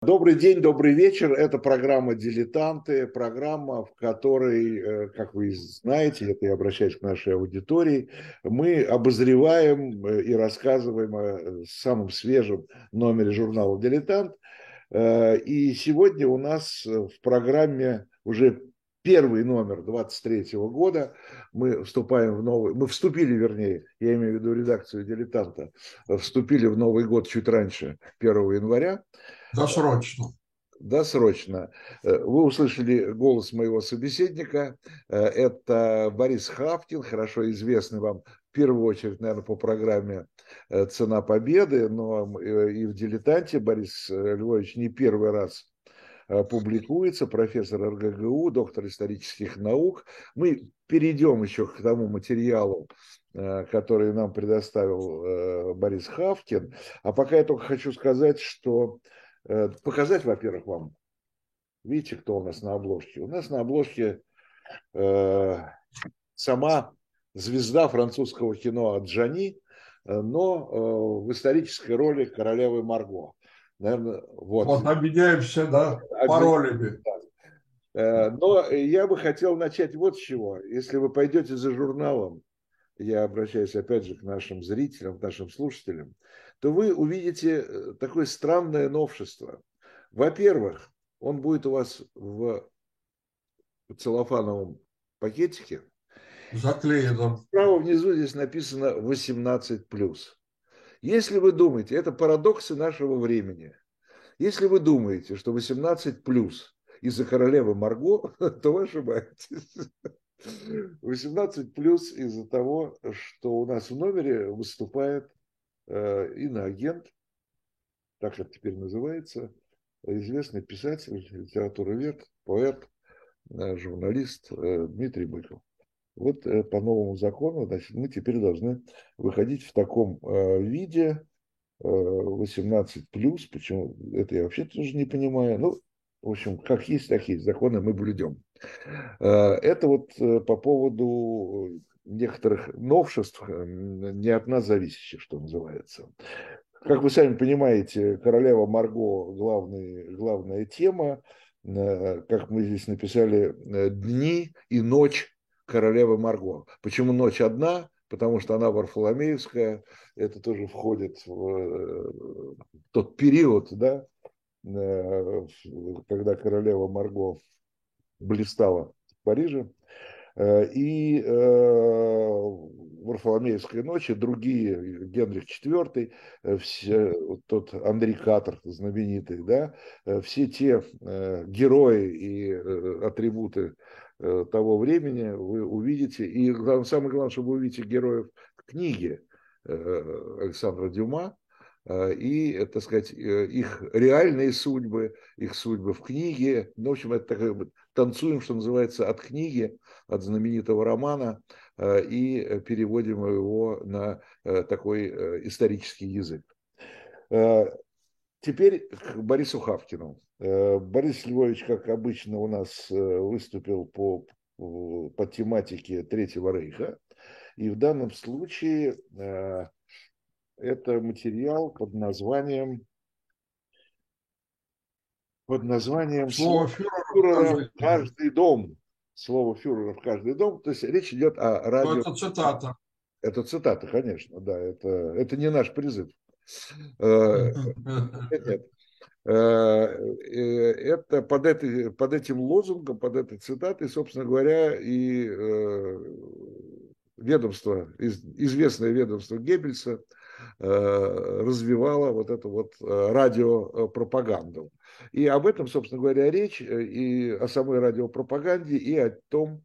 Добрый день, добрый вечер. Это программа «Дилетанты», программа, в которой, э, как вы знаете, это я обращаюсь к нашей аудитории, мы обозреваем э, и рассказываем о самом свежем номере журнала «Дилетант». Э, и сегодня у нас в программе уже первый номер 23 года. Мы вступаем в новый, мы вступили, вернее, я имею в виду редакцию «Дилетанта», вступили в Новый год чуть раньше, 1 января. Досрочно. Досрочно. Э, вы услышали голос моего собеседника. Э, это Борис Хавкин, хорошо известный вам в первую очередь, наверное, по программе э, «Цена победы», но и в «Дилетанте» Борис Львович не первый раз публикуется, профессор РГГУ, доктор исторических наук. Мы перейдем еще к тому материалу, который нам предоставил Борис Хавкин. А пока я только хочу сказать, что показать, во-первых, вам. Видите, кто у нас на обложке? У нас на обложке э, сама звезда французского кино Аджани, э, но э, в исторической роли королевы Марго. Наверное, вот. Вот обменяемся, да, паролями. Э, но я бы хотел начать вот с чего. Если вы пойдете за журналом, я обращаюсь опять же к нашим зрителям, к нашим слушателям, то вы увидите э, такое странное новшество. Во-первых, он будет у вас в целлофановом пакетике. Заклеенном. Справа внизу здесь написано 18+. Если вы думаете, это парадоксы нашего времени. Если вы думаете, что 18 плюс из-за королевы Марго, то вы ошибаетесь. 18 плюс из-за того, что у нас в номере выступает иноагент, так это теперь называется, известный писатель, литературовед, поэт, э, журналист э, Дмитрий Быков. Вот по новому закону значит, мы теперь должны выходить в таком виде 18 плюс, почему это я вообще тоже не понимаю. Ну, в общем, как есть, так есть. Законы мы блюдем. Это вот по поводу некоторых новшеств, э, не от нас зависящих, что называется. Как вы сами понимаете, королева Марго главный, главная тема. Э, как мы здесь написали, э, дни и ночь королевы Марго. Почему ночь одна? Потому что она Варфоломеевская, это тоже входит в тот период, да, когда королева Марго блистала в Париже. Э, и э, Варфоломеевской ночи, другие, Генрих IV, э, все, тот Андрей Катер знаменитый, да, все те герои и атрибуты того времени вы увидите. И самое главное, что вы увидите героев книги Александра Дюма, и, так сказать, их реальные судьбы, их судьбы в книге. Ну, в общем, это такая танцуем, что называется, от книги, от знаменитого романа э, и переводим его на э, такой э, исторический язык. Теперь к Борису Хавкину. Борис Львович, как обычно, у нас выступил по, по тематике Третьего Рейха. И в данном случае это материал под названием под названием «Слово фюрера в каждый дом». Слово фюрера в каждый дом. То есть речь идет о радио... Но это цитата. Это цитата, конечно, да. Это, это не наш призыв. Э, нет. Э, э, это под, этой, под этим лозунгом, под этой цитатой, собственно говоря, и ведомство, известное ведомство Геббельса развивало вот эту вот радиопропаганду. И об этом, собственно говоря, речь, э, и о самой радиопропаганде, и о том,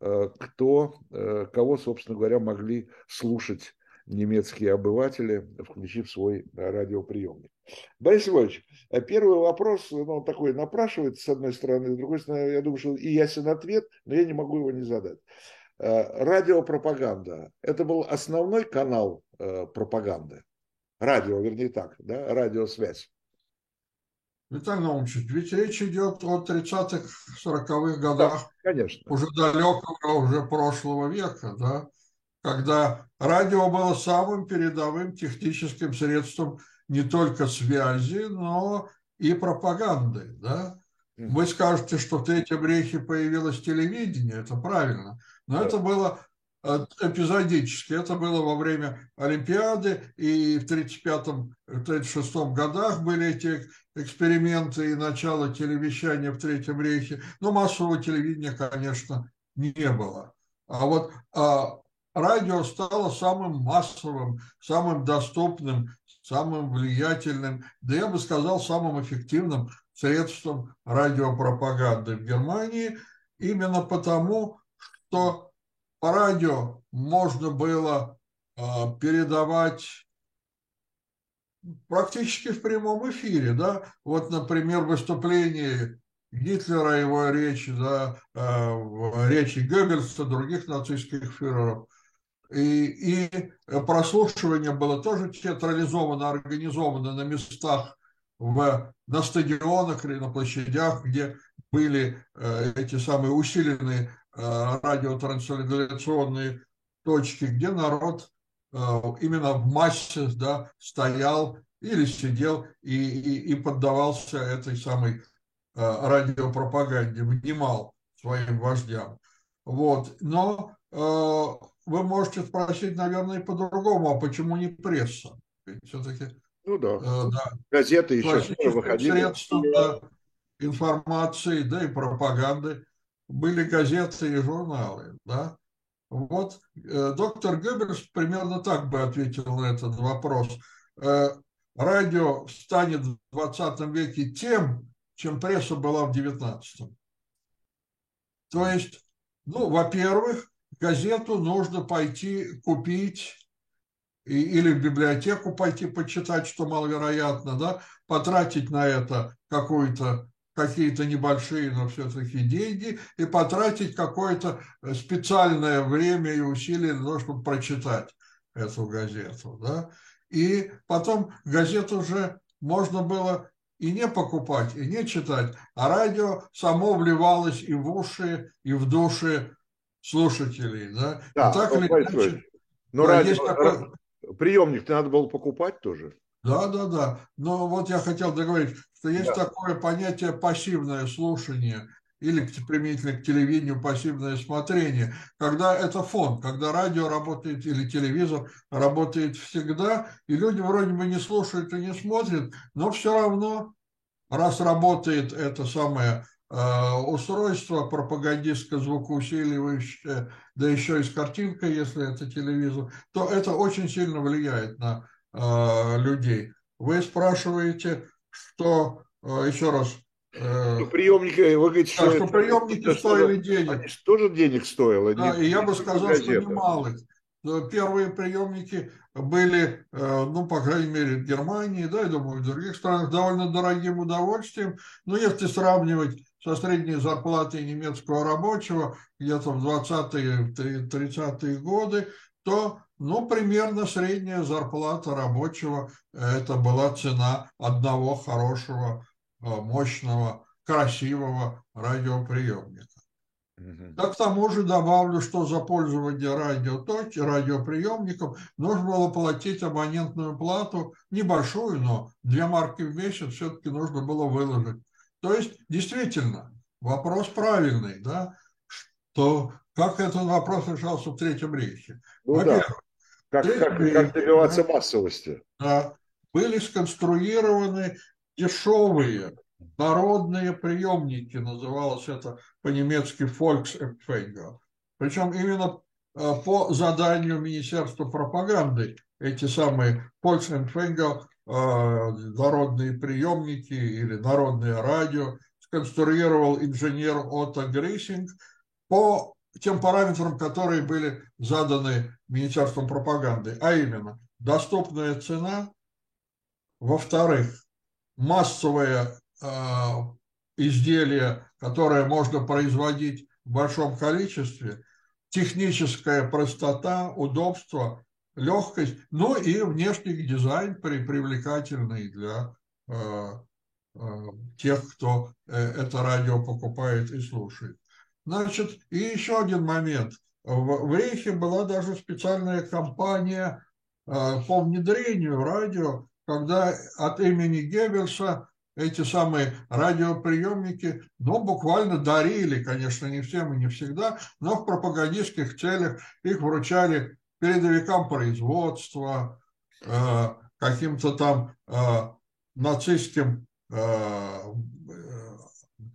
э, кто, э, кого, собственно говоря, могли слушать немецкие обыватели, включив свой радиоприемник. Борис Львович, первый вопрос, ну, такой напрашивается, с одной стороны, с другой стороны, я думаю, что и ясен ответ, но я не могу его не задать. Радиопропаганда – это был основной канал пропаганды? Радио, вернее так, да, радиосвязь. Виталий Наумович, ведь речь идет о 30-х, 40-х годах да, конечно. уже далекого, уже прошлого века, да, когда радио было самым передовым техническим средством не только связи, но и пропагандой, да. Вы скажете, что в Третьем рейхе появилось телевидение, это правильно, но да. это было э, эпизодически. Это было во время Олимпиады, и в 1935-1936 годах были эти эксперименты и начало телевещания в Третьем рейхе. Но массового телевидения, конечно, не было. А вот а, радио стало самым массовым, самым доступным, самым влиятельным, да я бы сказал, самым эффективным средством радиопропаганды в Германии, именно потому, что по радио можно было а, передавать практически в прямом эфире, да, вот, например, выступление Гитлера, его речи, да, а, речи Геббельса, других нацистских фюреров, и, и прослушивание было тоже театрализовано, организовано на местах, в, на стадионах или на площадях, где были э, эти самые усиленные радиотрансляционные точки, где народ э, именно в массе да, стоял или сидел и, и, и поддавался этой самой э, радиопропаганде, внимал своим вождям. Вот. Но э, вы можете спросить, наверное, по-другому, а почему не пресса? все-таки ну да. Э, да. газеты еще выходили. Средства да, информации, да и пропаганды были газеты и журналы, да. Вот э, доктор Геббельс примерно так бы ответил на этот вопрос. Э, радио станет в 20 веке тем, чем пресса была в 19. То есть, ну, во-первых, газету нужно пойти купить и, или в библиотеку пойти почитать, что маловероятно, да, потратить на это какую-то какие-то небольшие, но все-таки деньги, и потратить какое-то специальное время и усилия для того, чтобы прочитать эту газету. Да? И потом газету уже можно было и не покупать, и не читать, а радио само вливалось и в уши, и в души слушателей. Да? Да, и так или иначе, но радио, есть такой... приемник надо было покупать тоже. Да, да, да. Но вот я хотел договорить, что есть да. такое понятие пассивное слушание или применительно к телевидению пассивное смотрение, когда это фон, когда радио работает или телевизор работает всегда, и люди вроде бы не слушают и не смотрят, но все равно, раз работает это самое Э, устройство пропагандистско-звукоусиливающее, да еще и с картинкой, если это телевизор, то это очень сильно влияет на э, людей. Вы спрашиваете, что, э, еще раз, что приемники, вы говорите, что, да, что приемники стоили денег. Они тоже денег стоило. Да, и я бы сказал, что немалых. Первые приемники были, ну, по крайней мере, в Германии, да, я думаю, в других странах довольно дорогим удовольствием. Но если сравнивать со средней зарплатой немецкого рабочего где-то в 20-е, 30-е годы, то ну, примерно средняя зарплата рабочего – это была цена одного хорошего, э, мощного, красивого радиоприемника. Да к тому же добавлю, что за пользование радиотоки, радиоприемником нужно было платить абонентную плату, небольшую, но две марки в месяц все-таки нужно было выложить. То есть, действительно, вопрос правильный, да, что как этот вопрос решался в Третьем рейхе. Ну да, как, как, как добиваться массовости. Да, были сконструированы дешевые народные приемники, называлось это по-немецки Volksempfänger. Причем именно э, по заданию Министерства пропаганды эти самые Volksempfänger Э, народные приемники или народное радио сконструировал инженер Отто Гриссинг по тем параметрам, которые были заданы Министерством пропаганды, а именно доступная цена, во-вторых, массовое э, изделие, которое можно производить в большом количестве, техническая простота, удобство легкость, но и внешний дизайн при, привлекательный для э, э, тех, кто э, это радио покупает и слушает. Значит, и еще один момент. В, в Рейхе была даже специальная кампания э, по внедрению радио, когда от имени Геббельса эти самые радиоприемники, ну, буквально дарили, конечно, не всем и не всегда, но в пропагандистских целях их вручали передовикам производства, э, каким-то там э, нацистским, э,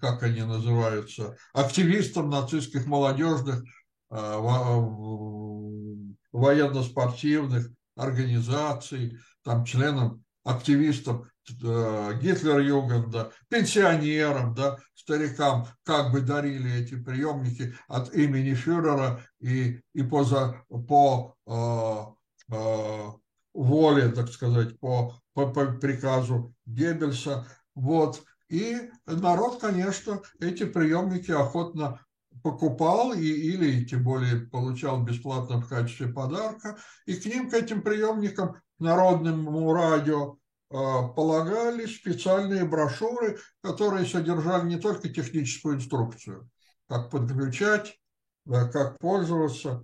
как они называются, активистам нацистских молодежных военно-спортивных организаций, там членам, активистам Э, Гитлер-Югенда, пенсионерам, да, старикам, как бы дарили эти приемники от имени фюрера и, и по, за, по э, э, воле, так сказать, по, по, по приказу Геббельса. Вот. И народ, конечно, эти приемники охотно покупал и, или тем более получал бесплатно в качестве подарка. И к ним, к этим приемникам, народному радио, а, полагались специальные брошюры, которые содержали не только техническую инструкцию, как подключать, да, как пользоваться,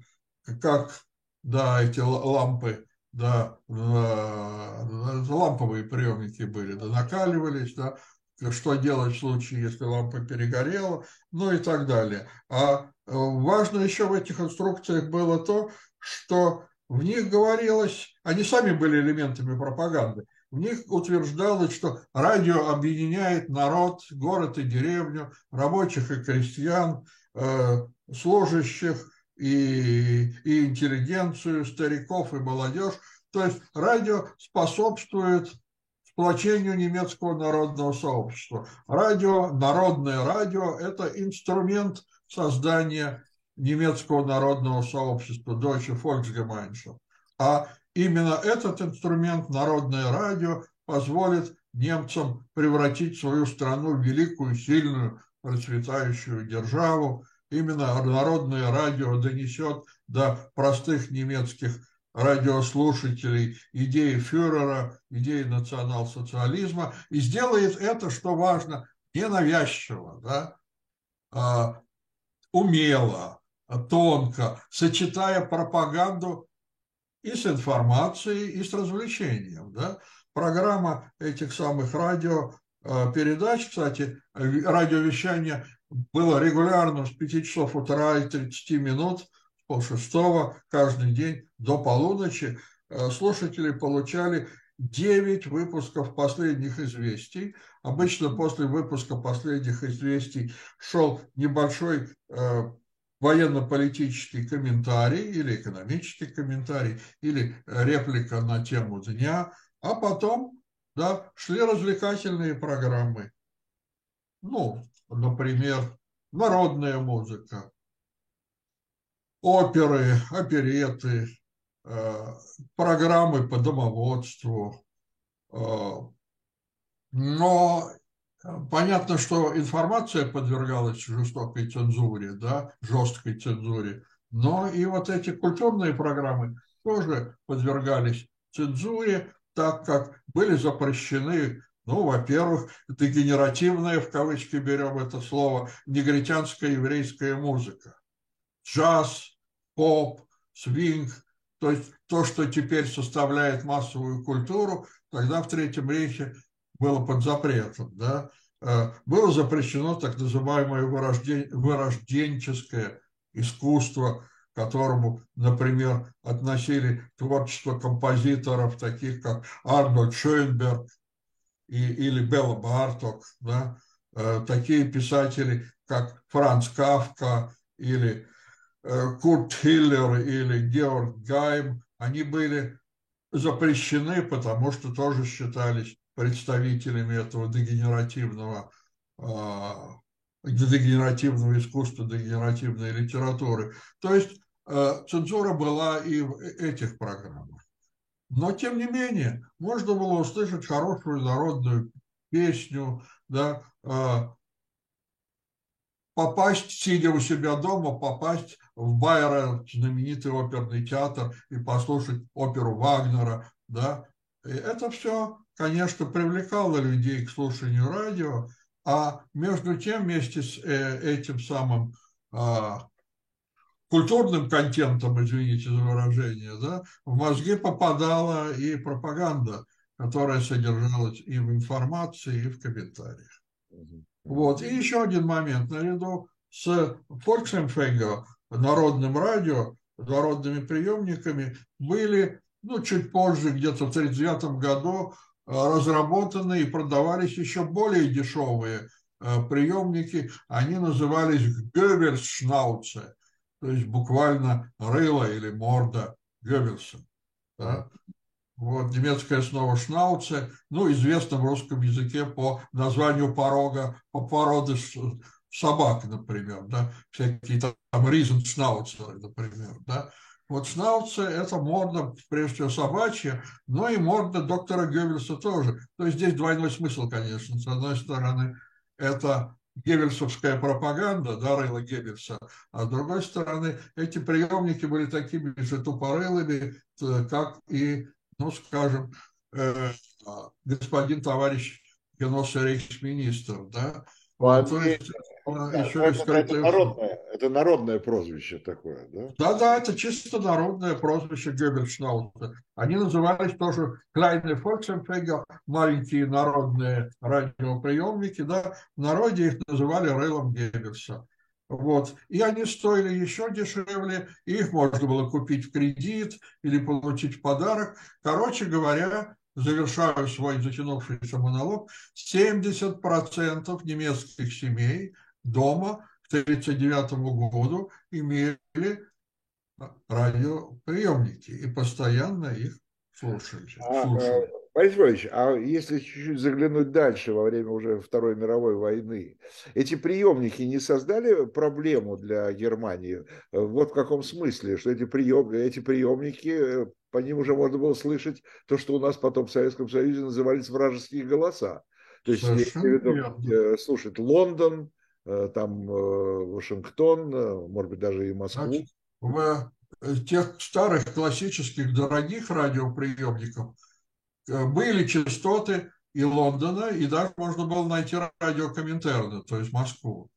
как да, эти лампы, да, ламповые приемники были, да, накаливались, да, что делать в случае, если лампа перегорела, ну и так далее. А э, важно еще в этих инструкциях было то, что в них говорилось, они сами были элементами пропаганды, в них утверждалось, что радио объединяет народ, город и деревню, рабочих и крестьян, э, служащих и, и интеллигенцию, стариков и молодежь. То есть радио способствует сплочению немецкого народного сообщества. Радио, народное радио – это инструмент создания немецкого народного сообщества, Deutsche Volksgemeinschaft. А Именно этот инструмент, народное радио, позволит немцам превратить свою страну в великую, сильную, процветающую державу. Именно народное радио донесет до простых немецких радиослушателей идеи фюрера, идеи национал-социализма и сделает это, что важно, ненавязчиво, да, а, умело, тонко, сочетая пропаганду и с информацией, и с развлечением. Да? Программа этих самых радиопередач, э, кстати, радиовещание было регулярно с 5 часов утра и 30 минут, с полшестого каждый день до полуночи. Э, слушатели получали 9 выпусков последних известий. Обычно после выпуска последних известий шел небольшой э, военно-политический комментарий или экономический комментарий, или реплика на тему дня, а потом да, шли развлекательные программы. Ну, например, народная музыка, оперы, опереты, э, программы по домоводству. Э, но Понятно, что информация подвергалась жестокой цензуре, да, жесткой цензуре, но и вот эти культурные программы тоже подвергались цензуре, так как были запрещены, ну, во-первых, дегенеративная, в кавычки берем это слово, негритянская еврейская музыка, джаз, поп, свинг, то есть то, что теперь составляет массовую культуру, тогда в Третьем Рейхе было под запретом, да, э, было запрещено так называемое вырожден... вырожденческое искусство, к которому, например, относили творчество композиторов, таких как Арнольд Шойнберг и, или Белла Барток, да, э, такие писатели, как Франц Кавка или Курт Хиллер или Георг Гайм, они были запрещены, потому что тоже считались представителями этого дегенеративного, а, дегенеративного искусства, дегенеративной литературы. То есть а, цензура была и в этих программах. Но, тем не менее, можно было услышать хорошую народную песню, да, а, попасть, сидя у себя дома, попасть в Байера, знаменитый оперный театр, и послушать оперу Вагнера, да, и это все конечно, привлекало людей к слушанию радио, а между тем вместе с э, этим самым а, культурным контентом, извините за выражение, да, в мозги попадала и пропаганда. которая содержалась и в информации, и в комментариях. Вот. И еще один момент. Наряду с Volksempfänger, народным радио, народными приемниками, были, ну, чуть позже, где-то в 1939 году, э, разработаны и продавались еще более дешевые э, приемники. Они назывались Геббельсшнауце, то есть буквально рыло или морда Геббельса. Да? Вот, немецкое снова шнауце, ну, известно в русском языке по названию порога, по породы собак, например, да, всякие там ризеншнауцеры, например, да. Вот шнауце – это морда, прежде всего, собачья, но и морда доктора Геббельса тоже. То есть здесь двойной смысл, конечно. С одной стороны, это геббельсовская пропаганда, да, рыла Геббельса, а с другой стороны, эти приемники были такими же тупорылыми, как и ну, скажем, э, господин товарищ Геносый рейхсминистр, да, ну, то есть, да, еще это, скрытое... это, народное, это народное прозвище такое, да? Да, да, это чисто народное прозвище Геббельшнаута. Они назывались тоже Kleine Volksempfänger, маленькие народные радиоприемники, да, в народе их называли Рейлом Геббельса. Вот. И они стоили еще дешевле, их можно было купить в кредит или получить в подарок. Короче говоря, завершаю свой затянувшийся монолог, 70% немецких семей дома к 1939 году имели радиоприемники и постоянно их слушали. А, слушали. Борис Иванович, а если чуть-чуть заглянуть дальше, во время уже Второй мировой войны, эти приемники не создали проблему для Германии? Вот в каком смысле, что эти, прием, эти приемники, по ним уже можно было слышать то, что у нас потом в Советском Союзе назывались вражеские голоса. То есть, если э, слушать Лондон, э, там э, Вашингтон, может быть, даже и Москву. Значит, в тех старых классических дорогих радиоприемниках Э, были частоты и Лондона, и даже можно было найти радио Коминтерна, то есть Москву.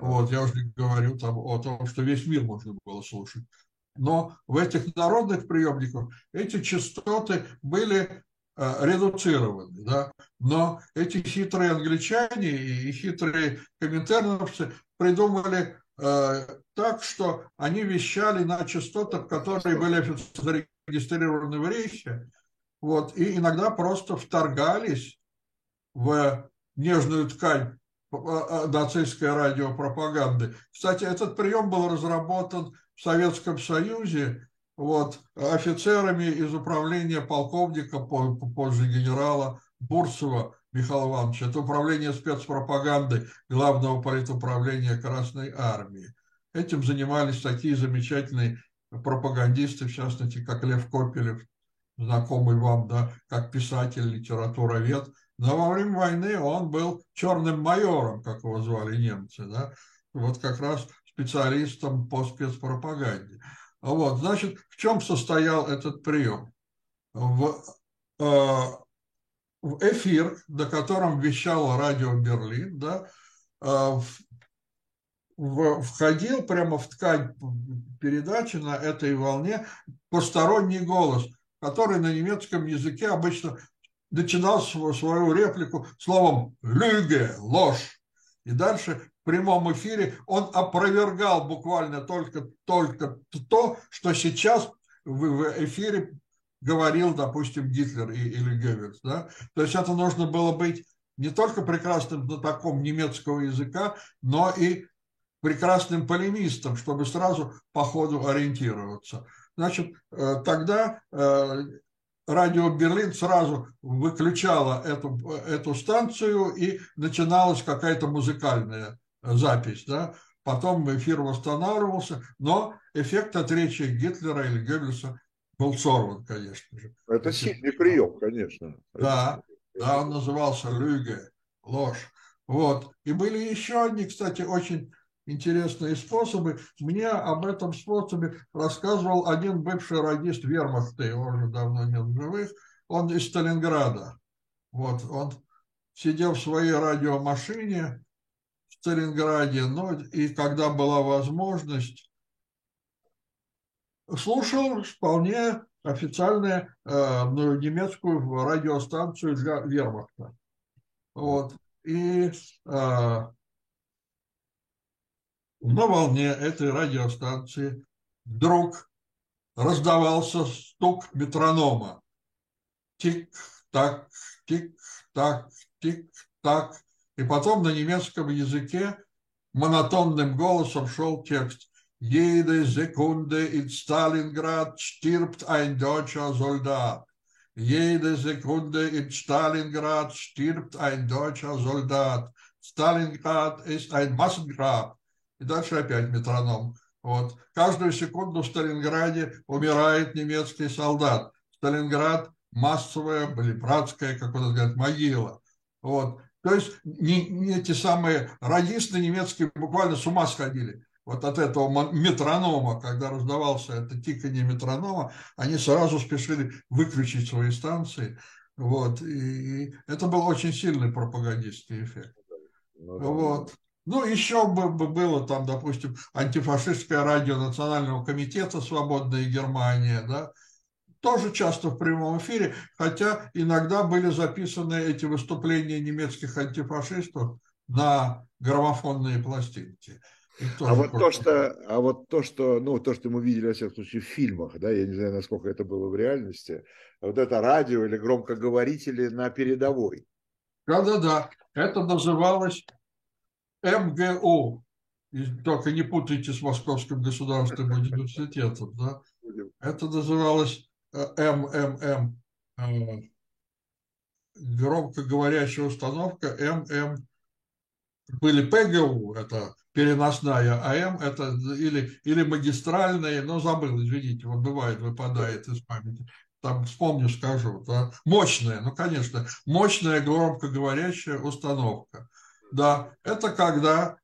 Вот, я уже говорю там о том, что весь мир можно было слушать. Но в этих народных приемниках эти частоты были э, редуцированы, да, но эти хитрые англичане и хитрые коминтерновцы придумали э, так, что они вещали на частотах, которые были зарегистрированы в Рейхе, вот, и иногда просто вторгались в нежную ткань а, а, нацистской радиопропаганды. Кстати, этот прием был разработан в Советском Союзе вот, офицерами из управления полковника, позже генерала Бурцева Михаила Ивановича. Это управление спецпропаганды Главного политуправления Красной Армии. Этим занимались такие замечательные пропагандисты, в частности, как Лев Копелев знакомый вам, да, как писатель, литературовед, но во время войны он был черным майором, как его звали немцы, да, вот как раз специалистом по спецпропаганде. Вот, значит, в чем состоял этот прием? В, э, в эфир, на котором вещало радио Берлин, да, э, в, входил прямо в ткань передачи на этой волне посторонний голос – который на немецком языке обычно начинал свою реплику словом «люге» – ложь. И дальше в прямом эфире он опровергал буквально только, только то, что сейчас в эфире говорил, допустим, Гитлер или Геббельс. Да? То есть это нужно было быть не только прекрасным знатоком немецкого языка, но и прекрасным полемистом, чтобы сразу по ходу ориентироваться. Значит, э, тогда э, радио Берлин сразу выключало эту, эту станцию и начиналась какая-то музыкальная запись. Да? Потом эфир восстанавливался, но эффект от речи Гитлера или Геббельса был сорван, конечно же. Это сильный прием, конечно. Да, да, он назывался «Лüge», ложь. Вот. И были еще одни, кстати, очень интересные способы. Мне об этом способе рассказывал один бывший радист вермахта, его уже давно нет в живых, он из Сталинграда. Вот, он сидел в своей радиомашине в Сталинграде, ну, и когда была возможность, слушал вполне официальную ну, немецкую радиостанцию для вермахта. Вот. И на волне этой радиостанции вдруг раздавался стук метронома. Тик-так, тик-так, тик-так. И потом на немецком языке монотонным голосом шел текст. Jede Sekunde in Stalingrad stirbt ein deutscher Soldat. Jede Sekunde in Stalingrad stirbt ein deutscher Soldat. Stalingrad ist ein Massengrab. И дальше опять метроном. Вот. Каждую секунду в Сталинграде умирает немецкий солдат. Сталинград массовая, братская, как он говорит, могила. Вот. То есть не, не эти самые радисты немецкие буквально с ума сходили. Вот от этого метронома, когда раздавался это тиканье метронома, они сразу спешили выключить свои станции. Вот. И это был очень сильный пропагандистский эффект. Ну, да. Вот. Ну, еще бы, бы было там, допустим, антифашистское радио Национального комитета «Свободная Германия», да, тоже часто в прямом эфире, хотя иногда были записаны эти выступления немецких антифашистов на граммофонные пластинки. А вот, то, что, а вот то, что, ну, то, что мы видели, во всяком случае, в фильмах, да, я не знаю, насколько это было в реальности, вот это радио или громкоговорители на передовой. Да-да-да, это называлось МГУ. И только не путайте с Московским государственным университетом. Да? Это называлось э, МММ. Э, громкоговорящая установка ММ. Были ПГУ, это переносная, АМ это или, или магистральная, но забыл, извините, вот бывает, выпадает из памяти. Там вспомню, скажу. Да? Мощная, ну, конечно, мощная громкоговорящая установка. Да, это когда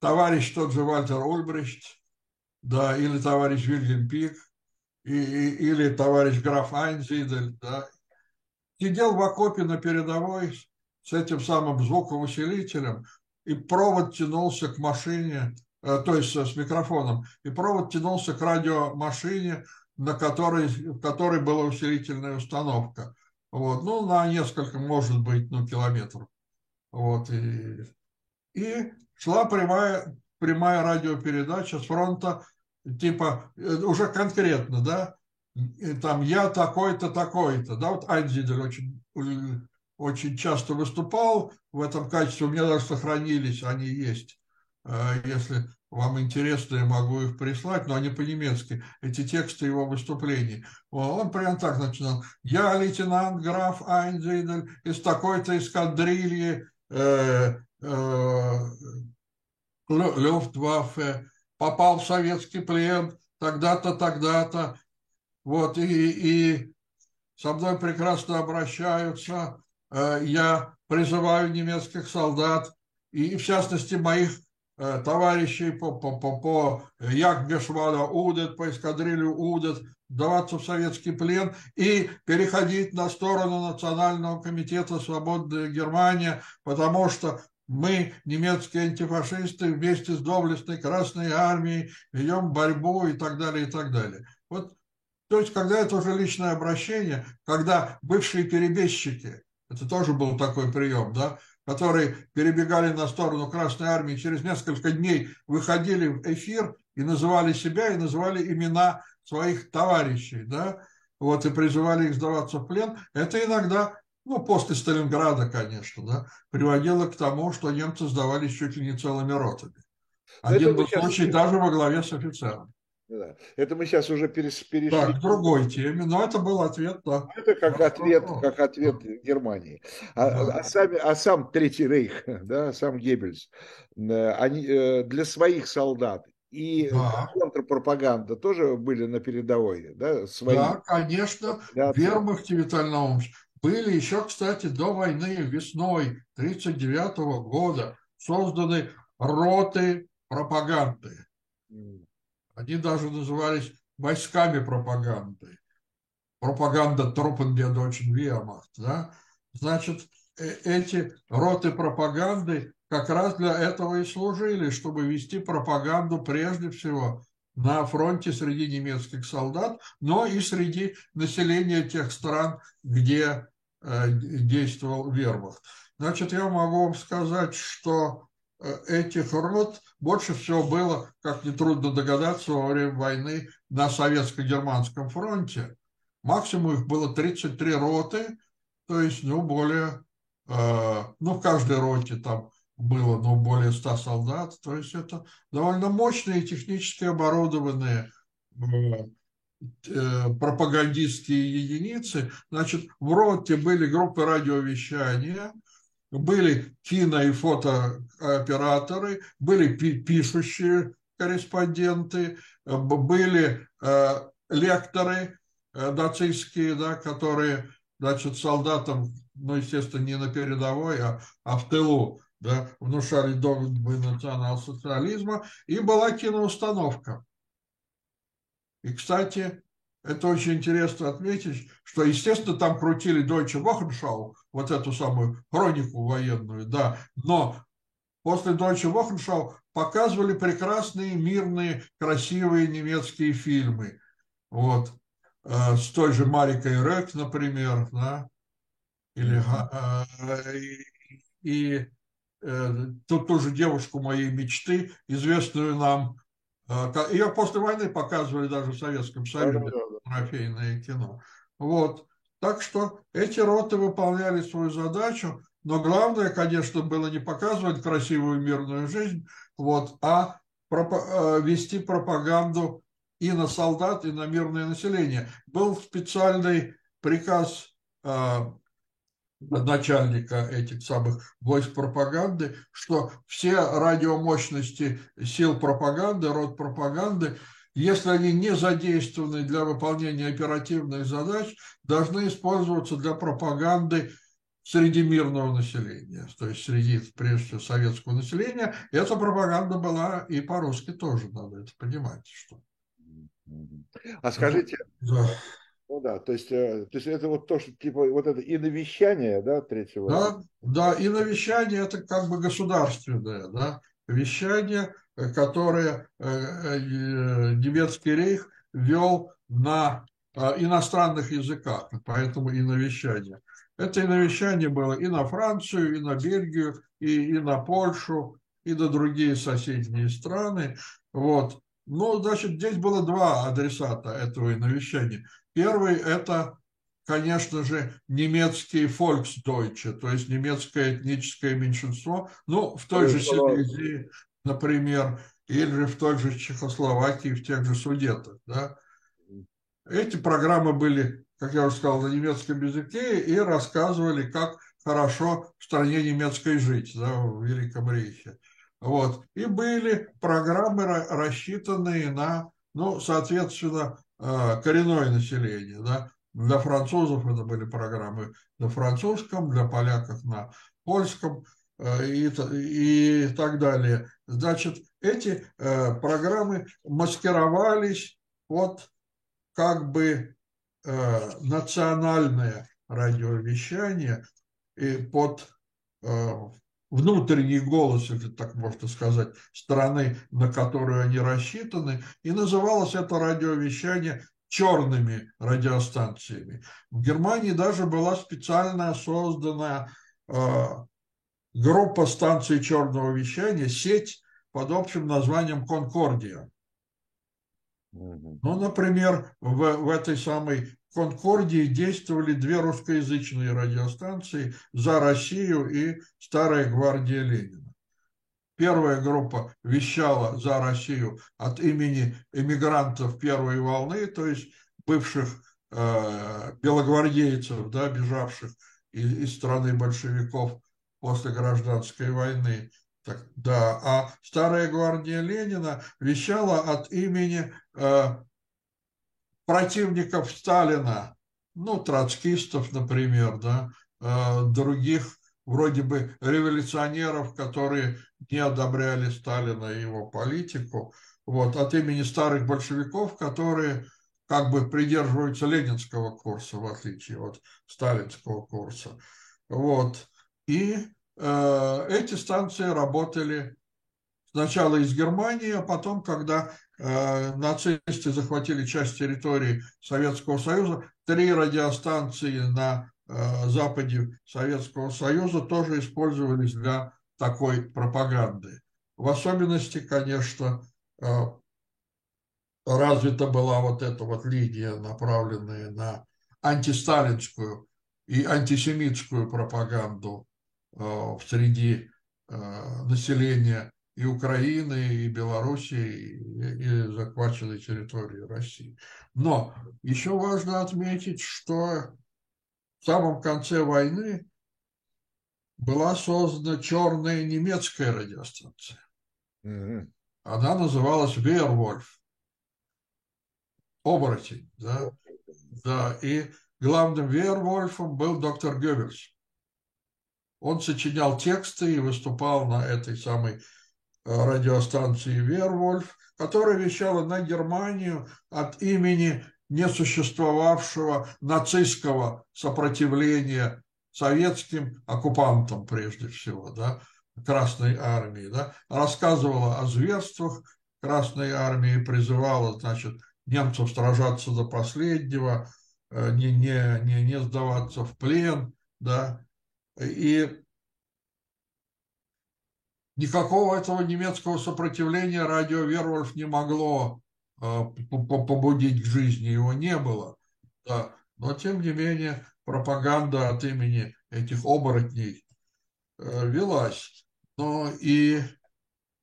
товарищ тот же Вальтер Ульбрихт, да, или товарищ Вильгельм Пик, и, и, или товарищ граф Айнзидель, да, сидел в окопе на передовой с этим самым звуковусилителем, и провод тянулся к машине, э, то есть с микрофоном, и провод тянулся к радиомашине, на которой, в которой была усилительная установка. Вот, ну, на несколько, может быть, ну, километров. Вот, и, и шла прямая, прямая радиопередача с фронта, типа, э, уже конкретно, да, и там я такой-то, такой-то, да, вот Айнзидель очень, очень часто выступал в этом качестве, у меня даже сохранились, они есть, э, если вам интересно, я могу их прислать, но они по-немецки, эти тексты его выступлений. Он прям так начинал. Я лейтенант граф Айнзидель из такой-то эскадрильи Э, э, Люфтваффе, попал в советский плен, тогда-то, тогда-то. Вот, и, и со мной прекрасно обращаются. Э, я призываю немецких солдат, и в частности моих товарищей по, по, по, по Якбешвада Удет, по эскадрилью Удет, сдаваться в советский плен и переходить на сторону Национального комитета «Свободная Германия», потому что мы, немецкие антифашисты, вместе с доблестной Красной Армией ведем борьбу и так далее, и так далее. Вот, то есть, когда это уже личное обращение, когда бывшие перебежчики, это тоже был такой прием, да, которые перебегали на сторону Красной Армии, через несколько дней выходили в эфир и называли себя, и называли имена своих товарищей, да, вот, и призывали их сдаваться в плен, это иногда, ну, после Сталинграда, конечно, да, приводило к тому, что немцы сдавались чуть ли не целыми ротами. Один был случай даже во главе с офицером. Да. Это мы сейчас уже перешли. Так, к другой теме, но это был ответ, да. Это как ответ, как ответ Германии. А, да. а, сами, а сам Третий Рейх, да, сам Геббельс, э, они э, для своих солдат и да. контрпропаганда тоже были на передовой, да? Свои. Да, конечно, да, в Вермахте, Виталий Наумович, были еще, кстати, до войны весной 1939 года созданы роты пропаганды. Они даже назывались войсками пропаганды. Пропаганда Труппен Deutschen Wehrmacht. Да? Значит, э, эти роты пропаганды как раз для этого и служили, чтобы вести пропаганду прежде всего на фронте среди немецких солдат, но и среди населения тех стран, где э, действовал вермахт. Значит, я могу вам сказать, что этих рот больше всего было, как нетрудно догадаться, во время войны на Советско-Германском фронте. Максимум их было 33 роты, то есть, ну, более, э, ну, в каждой роте там было, ну, более 100 солдат, то есть это довольно мощные технически оборудованные э, э, пропагандистские единицы. Значит, в роте были группы радиовещания, были кино- и фотооператоры, были пишущие корреспонденты, были лекторы нацистские, да, которые, значит, солдатам, ну, естественно, не на передовой, а, а в тылу, да, внушали догмы национал-социализма, и была киноустановка. И, кстати, это очень интересно отметить, что, естественно, там крутили Deutsche Wochenschau, вот эту самую хронику военную, да, но после Deutsche Wochenschau показывали прекрасные, мирные, красивые немецкие фильмы. Вот. Э, с той же Марикой Рек, например, да, или, э, и, и э, ту, ту же девушку моей мечты, известную нам, ее после войны показывали даже в Советском Союзе, трофейное кино. Вот. Так что эти роты выполняли свою задачу, но главное, конечно, было не показывать красивую мирную жизнь, вот, а вести пропаганду и на солдат, и на мирное население. Был специальный приказ а, начальника этих самых войск пропаганды, что все радиомощности сил пропаганды, род пропаганды, если они не задействованы для выполнения оперативных задач, должны использоваться для пропаганды среди мирного населения, то есть среди, прежде всего, советского населения. Эта пропаганда была и по-русски тоже, надо это понимать, что а скажите, да. Ну да, то есть, э, то есть это вот то, что типа вот это и навещание, да, третьего? Да, да, и навещание это как бы государственное, да, вещание, э, которое э, немецкий рейх вел на иностранных языках, поэтому и навещание. Это и навещание было и на Францию, и на Бельгию, и, и на Польшу, и на другие соседние страны. Вот. Ну, значит, здесь было два адресата этого навещания. Первый – это, конечно же, немецкий Volksdeutsche, то есть немецкое этническое меньшинство, ну, в той же Силезии, например, или же в той же Чехословакии, в тех же Судетах, да. Эти программы были, как я уже сказал, на немецком языке и рассказывали, как хорошо в стране немецкой жить, да, в Великом Рейхе. Вот. И были программы, рассчитанные на, ну, соответственно, коренное население. Да? Для французов это были программы на французском, для поляков на польском э, и, и так далее. Значит, эти э, программы маскировались под как бы национальное радиовещание и под внутренний голос, если так можно сказать, страны, на которую они рассчитаны, и называлось это радиовещание черными радиостанциями. В Германии даже была специально создана э, группа станций черного вещания, сеть под общим названием «Конкордия». Ну, например, в, в этой самой Конкордии действовали две русскоязычные радиостанции «За Россию» и «Старая гвардия Ленина». Первая группа вещала «За Россию» от имени эмигрантов первой волны, то есть бывших э, белогвардейцев, да, бежавших из, из страны большевиков после гражданской войны. Так, да, а Старая гвардия Ленина вещала от имени э, противников Сталина, ну, троцкистов, например, да, э, других вроде бы революционеров, которые не одобряли Сталина и его политику, вот, от имени старых большевиков, которые как бы придерживаются ленинского курса, в отличие от сталинского курса. Вот. И э, эти станции работали Сначала из Германии, а потом, когда э, нацисты захватили часть территории Советского Союза, три радиостанции на э, западе Советского Союза тоже использовались для такой пропаганды. В особенности, конечно, э, развита была вот эта вот линия, направленная на антисталинскую и антисемитскую пропаганду э, среди э, населения и Украины, и Белоруссии, и, и захваченной территории России. Но еще важно отметить, что в самом конце войны была создана черная немецкая радиостанция. Mm-hmm. Она называлась Вервольф. Оборотень, да? Да, и главным Вервольфом был доктор Геббельс. Он сочинял тексты и выступал на этой самой радиостанции Вервольф, которая вещала на Германию от имени несуществовавшего нацистского сопротивления советским оккупантам прежде всего, да, Красной армии, да, рассказывала о зверствах Красной армии, призывала, значит, немцев сражаться до последнего, э, не, не, не, не сдаваться в плен, да, и Никакого этого немецкого сопротивления радио Вервольф не могло э, побудить к жизни, его не было. Да. Но, тем не менее, пропаганда от имени этих оборотней э, велась. Но и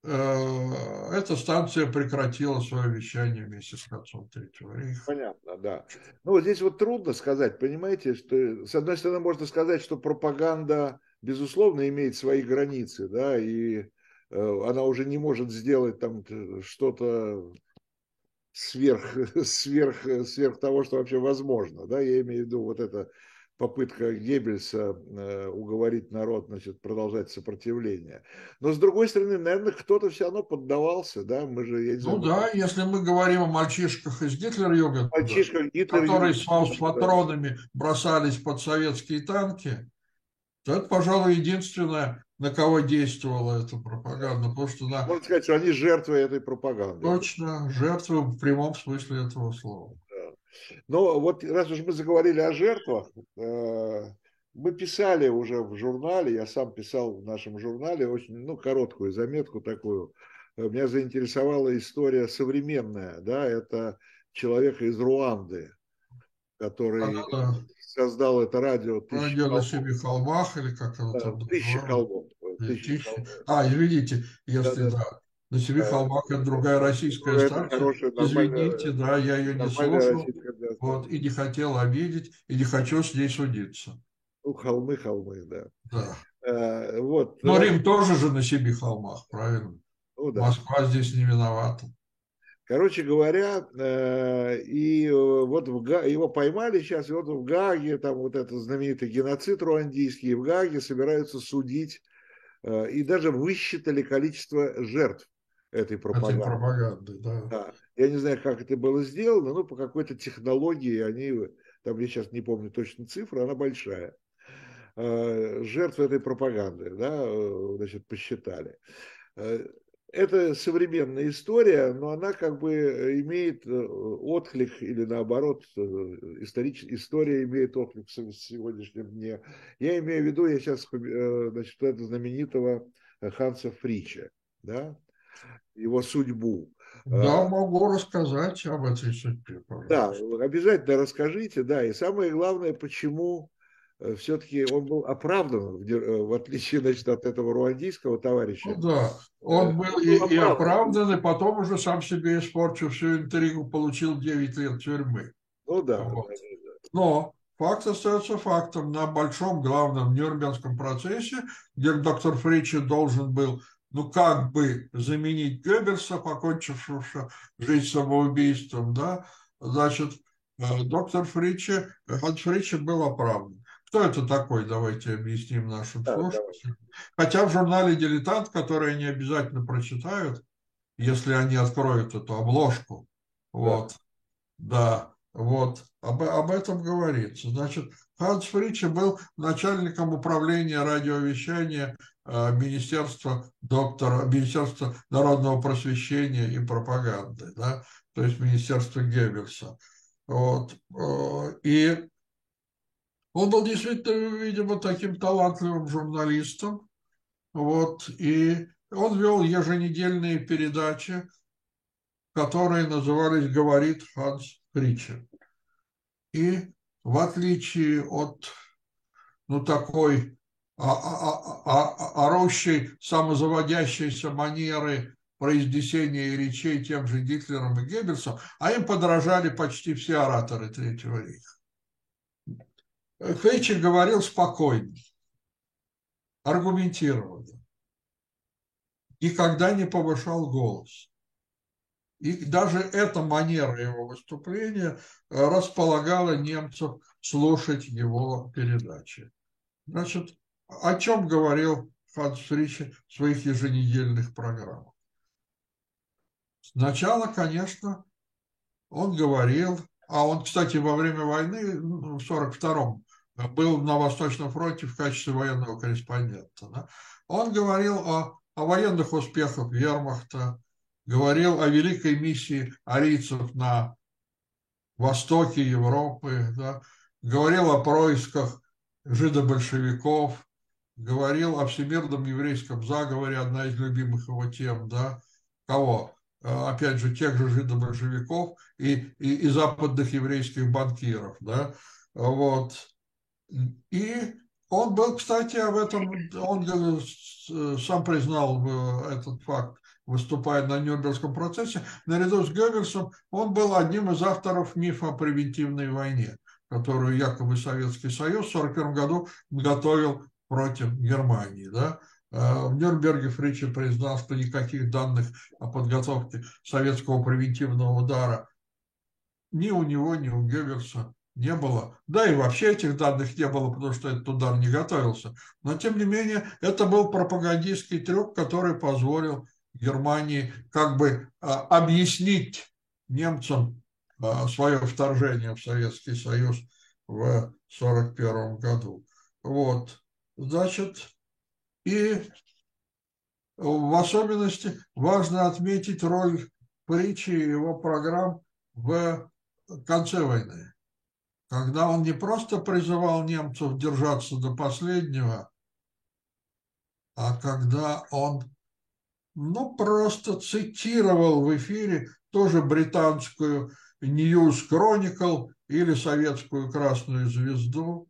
э, эта станция прекратила свое вещание вместе с концом Третьего рейха. Понятно, да. Ну, здесь вот трудно сказать, понимаете, что, с одной стороны, можно сказать, что пропаганда безусловно, имеет свои границы, да, и э, она уже не может сделать там что-то сверх, сверх, сверх того, что вообще возможно, да, я имею в виду вот эта попытка Геббельса э, уговорить народ, значит, продолжать сопротивление. Но с другой стороны, наверное, кто-то все равно поддавался, да, мы же... Я не знаю, ну да, если мы говорим о мальчишках из Гитлер-Юга, которые с, патронами бросались под советские танки, это, пожалуй, единственное, на кого действовала эта пропаганда. Потому что на... Можно сказать, что они жертвы этой пропаганды. Точно, жертвы в прямом смысле этого слова. Но вот раз уж мы заговорили о жертвах, э, мы писали уже в журнале, я сам писал в нашем журнале очень ну, короткую заметку такую. Меня заинтересовала история современная, да, это человека из Руанды, который а, создал это радио. Радио на семи холмах, или как оно да, там Тысяча холмов. Тысяча холмов. А, извините, если да, да. да. На семи да. холмах это другая российская это станция. Хорошая, Извините, да, я ее не слушал. Вот, и не хотел обидеть, и не хочу с ней судиться. Ну, холмы, холмы, да. Да. А, вот. Но Рим тоже же на семи холмах, правильно? Ну, да. Москва здесь не виновата. Короче говоря, э, и э, вот в Га... его поймали сейчас, и вот в Гаге, там вот этот знаменитый геноцид руандийский, в Гаге собираются судить, э, и даже высчитали количество жертв этой пропаганды. Этой пропаганды да. да. Я не знаю, как это было сделано, но по какой-то технологии они, там я сейчас не помню точно цифру, она большая. Жертв этой пропаганды, да, значит, посчитали это современная история, но она как бы э, имеет э, отклик или наоборот э, историч... история имеет отклик в сегодняшнем дне. Я имею в виду, я сейчас значит, это знаменитого Ханса Фрича, да, его судьбу. Да, могу рассказать об этой судьбе. Пожалуйста. Да, обязательно расскажите, да, и самое главное, почему все-таки он был оправдан, в э, отличие значит, от этого руандийского товарища. Ну, да, он э, был, он и, оправдан. и оправдан, и потом уже сам себе испорчил всю интригу, получил 9 лет тюрьмы. Ну да. Вот. Но факт остается фактом. На большом главном Нюрнбергском процессе, где доктор Фричи должен был ну, как бы заменить Геббельса, покончившего жизнь самоубийством, да, значит, доктор Фричи, Ханс Фричи был оправдан. Кто это такой? Давайте объясним нашим да, слушателям. Хотя в журнале «Дилетант», который они обязательно прочитают, если они откроют эту обложку, да. вот, да, вот, об, об этом говорится. Значит, Ханс Фриче был начальником управления радиовещания Министерства доктора, Министерства народного просвещения и пропаганды, да, то есть Министерство Геббельса. Вот. И он был действительно, видимо, таким талантливым журналистом. Вот. И он вел еженедельные передачи, которые назывались «Говорит Ханс Фриче». И в отличие от ну, такой орущей, самозаводящейся манеры произнесения речей тем же Гитлером и Геббельсом, а им подражали почти все ораторы Третьего рейха. Фейчик говорил спокойно, аргументированно, никогда не повышал голос. И даже эта манера его выступления располагала немцев слушать его передачи. Значит, о чем говорил Ханс Фриче в своих еженедельных программах? Сначала, конечно, он говорил, а он, кстати, во время войны ну, в 1942-м был на Восточном фронте в качестве военного корреспондента. Да? Он говорил о, о военных успехах вермахта, говорил о великой миссии арийцев на востоке Европы, да? говорил о происках жидобольшевиков, говорил о всемирном еврейском заговоре, одна из любимых его тем, да, кого? Э, опять же, тех же жидобольшевиков и, и, и западных еврейских банкиров, да, вот. И он был, кстати, об этом, он э, сам признал э, этот факт, выступая на Нюрнбергском процессе, наряду с Геббельсом, он был одним из авторов мифа о превентивной войне которую якобы Советский Союз в 1941 году готовил против Германии. Да? В Нюрнберге Фричи признал, что никаких данных о подготовке советского превентивного удара ни у него, ни у Геббельса не было. Да и вообще этих данных не было, потому что этот удар не готовился. Но, тем не менее, это был пропагандистский трюк, который позволил Германии как бы а, объяснить немцам а, свое вторжение в Советский Союз в 1941 году. Вот, значит, и в особенности важно отметить роль притчи и его программ в конце войны, когда он не просто призывал немцев держаться до последнего, а когда он ну, просто цитировал в эфире тоже британскую News Chronicle или советскую Красную Звезду.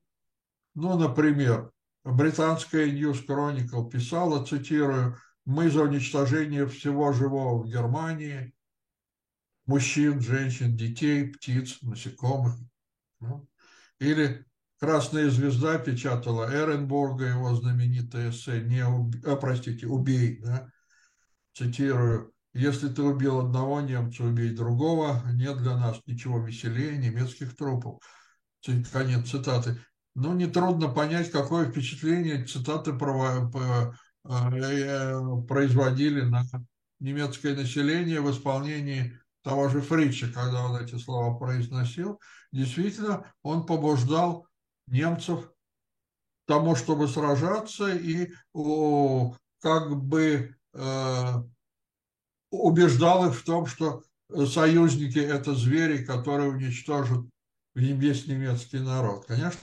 Ну, например, британская News Chronicle писала, цитирую, «Мы за уничтожение всего живого в Германии, мужчин, женщин, детей, птиц, насекомых». Ну, или Красная звезда печатала Эренбурга, его знаменитое эссе «Не уб... а, простите, убей», да? цитирую, если ты убил одного немца, убей другого. Нет для нас ничего веселее немецких трупов. Конец цитаты. Ну, нетрудно понять, какое впечатление цитаты э, производили на немецкое население в исполнении того же Фрича, когда он эти слова произносил. Действительно, он побуждал немцев тому, чтобы сражаться и как бы э, убеждал их в том, что союзники – это звери, которые уничтожат весь немецкий народ. Конечно,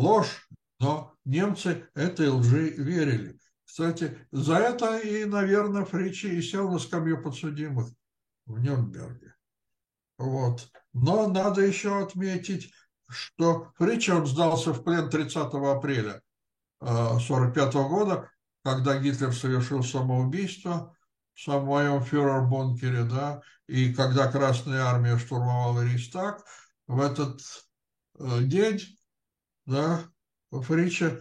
ложь, но немцы этой лжи верили. Кстати, за это и, наверное, Фричи и сел на скамью подсудимых в Нюрнберге. Вот. Но надо еще отметить, что Фричи он сдался в плен 30 апреля 1945 э, года, когда Гитлер совершил самоубийство – в своем фюрер-бункере, да, и когда Красная Армия штурмовала Рейхстаг, в этот э, день, да, Фрича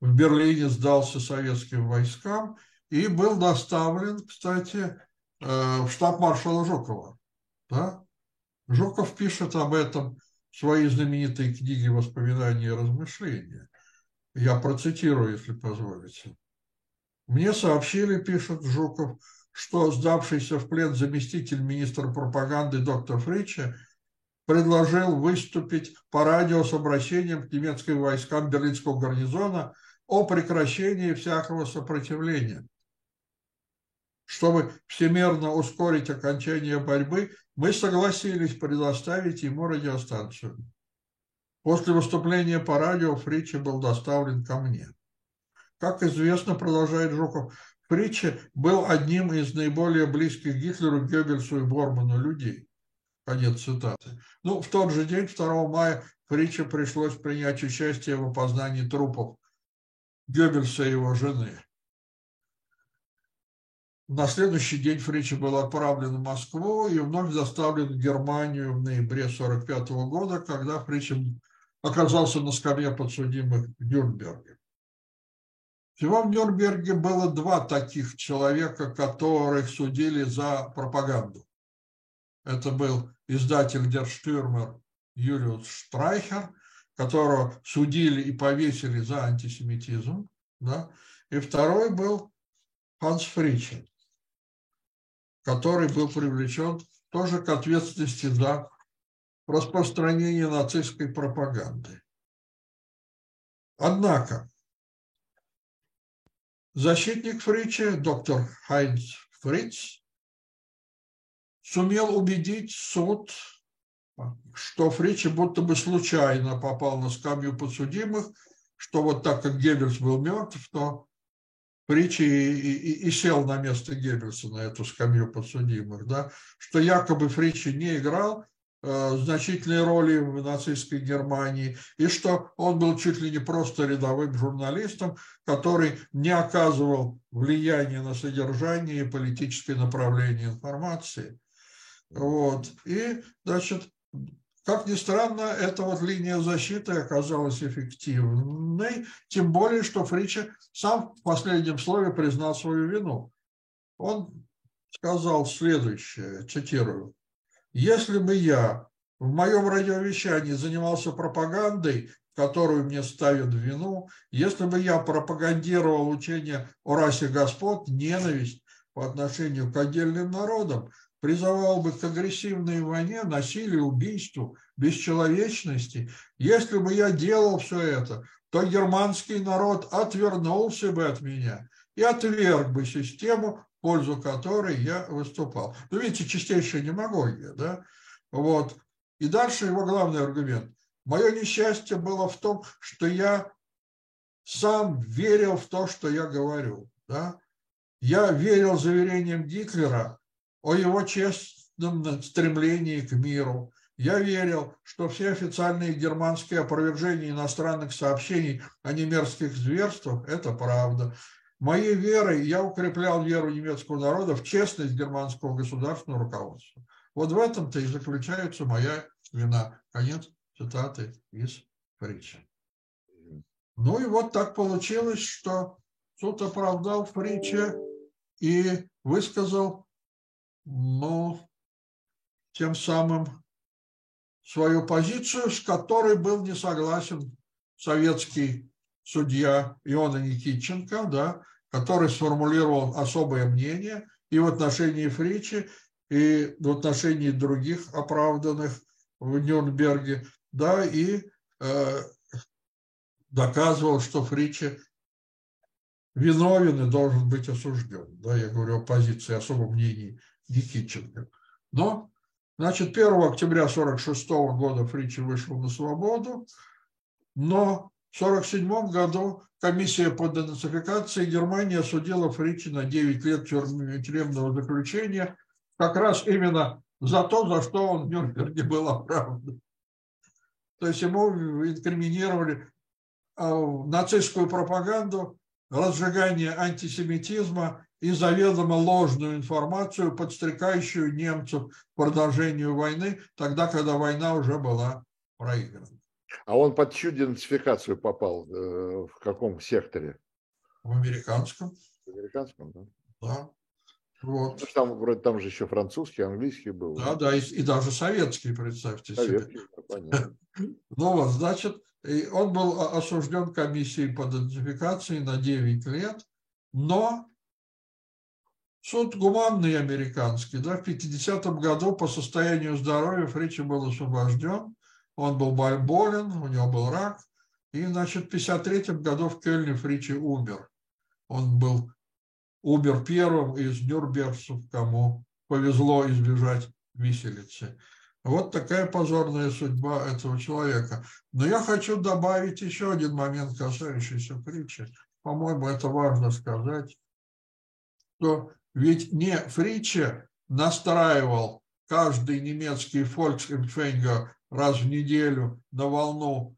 в Берлине сдался советским войскам и был доставлен, кстати, э, в штаб маршала Жукова. Да? Жуков пишет об этом в своей знаменитой книге «Воспоминания и размышления». Я процитирую, если позволите. Мне сообщили, пишет Жуков, что сдавшийся в плен заместитель министра пропаганды доктор Фрича предложил выступить по радио с обращением к немецким войскам берлинского гарнизона о прекращении всякого сопротивления. Чтобы всемирно ускорить окончание борьбы, мы согласились предоставить ему радиостанцию. После выступления по радио Фричи был доставлен ко мне. Как известно, продолжает Жуков, Фричи был одним из наиболее близких Гитлеру, Геббельсу и Борману людей. Конец цитаты. Ну, в тот же день, 2 мая, Фриче пришлось принять участие в опознании трупов Геббельса и его жены. На следующий день Фричи был отправлен в Москву и вновь доставлен в Германию в ноябре 1945 года, когда Фричи оказался на скамье подсудимых в Нюрнберге. Всего в Нюрнберге было два таких человека, которых судили за пропаганду. Это был издатель Дерштюрмер Юлиус Штрайхер, которого судили и повесили за антисемитизм. Да? И второй был Ханс Фричен, который был привлечен тоже к ответственности за распространение нацистской пропаганды. Однако защитник Фрича, доктор Хайнц Фриц, сумел убедить суд, что Фричи будто бы случайно попал на скамью подсудимых, что вот так как Геббельс был мертв, то Фричи и, и, и сел на место Геббельса на эту скамью подсудимых, да, что якобы Фричи не играл э, значительной роли в нацистской Германии, и что он был чуть ли не просто рядовым журналистом, который не оказывал влияния на содержание и политическое направление информации. Вот. И, значит, как ни странно, эта вот линия защиты оказалась эффективной, тем более, что Фрича сам в последнем слове признал свою вину. Он сказал следующее, цитирую, «Если бы я в моем радиовещании занимался пропагандой, которую мне ставят в вину, если бы я пропагандировал учение о расе господ, ненависть по отношению к отдельным народам, призывал бы к агрессивной войне, насилию, убийству, бесчеловечности. Если бы я делал все это, то германский народ отвернулся бы от меня и отверг бы систему, в пользу которой я выступал. Ну, видите, чистейшая демагогия, да? Вот. И дальше его главный аргумент. Мое несчастье было в том, что я сам верил в то, что я говорю. Да? Я верил заверениям Гитлера, о его честном стремлении к миру. Я верил, что все официальные германские опровержения иностранных сообщений о немерзких зверствах – это правда. Моей верой я укреплял веру немецкого народа в честность германского государственного руководства. Вот в этом-то и заключается моя вина. Конец цитаты из Фрича. Ну и вот так получилось, что суд оправдал Фрича и высказал но тем самым свою позицию, с которой был не согласен советский судья Иона Никитченко, да, который сформулировал особое мнение и в отношении Фричи, и в отношении других оправданных в Нюрнберге, да, и э, доказывал, что Фричи виновен и должен быть осужден. Да, я говорю о позиции особого мнения Никитченко. Но, значит, 1 октября 1946 года Фричи вышел на свободу, но в 1947 году комиссия по денацификации Германии осудила Фричи на 9 лет тюремного заключения, как раз именно за то, за что он в Нюрнберге был оправдан. То есть ему инкриминировали а, нацистскую пропаганду, разжигание антисемитизма и заведомо ложную информацию, подстрекающую немцев к продолжению войны, тогда, когда война уже была проиграна. А он под чью идентификацию попал? Э, в каком секторе? В американском. В американском, да? Да. Вот. Ну, там, вроде там же еще французский, английский был. Да, да, и, и даже советский, представьте советский, себе. Понятно. Ну вот, значит, и он был осужден комиссией по идентификации на 9 лет, но Суд гуманный американский. Да, в 50-м году по состоянию здоровья Фричи был освобожден. Он был болен, у него был рак. И, значит, в 1953 году в Кельне Фричи умер. Он был, умер первым из нюрнбергцев, кому повезло избежать виселицы. Вот такая позорная судьба этого человека. Но я хочу добавить еще один момент, касающийся притчи. По-моему, это важно сказать, что ведь не Фриче настраивал каждый немецкий фольксэмфенгер раз в неделю на волну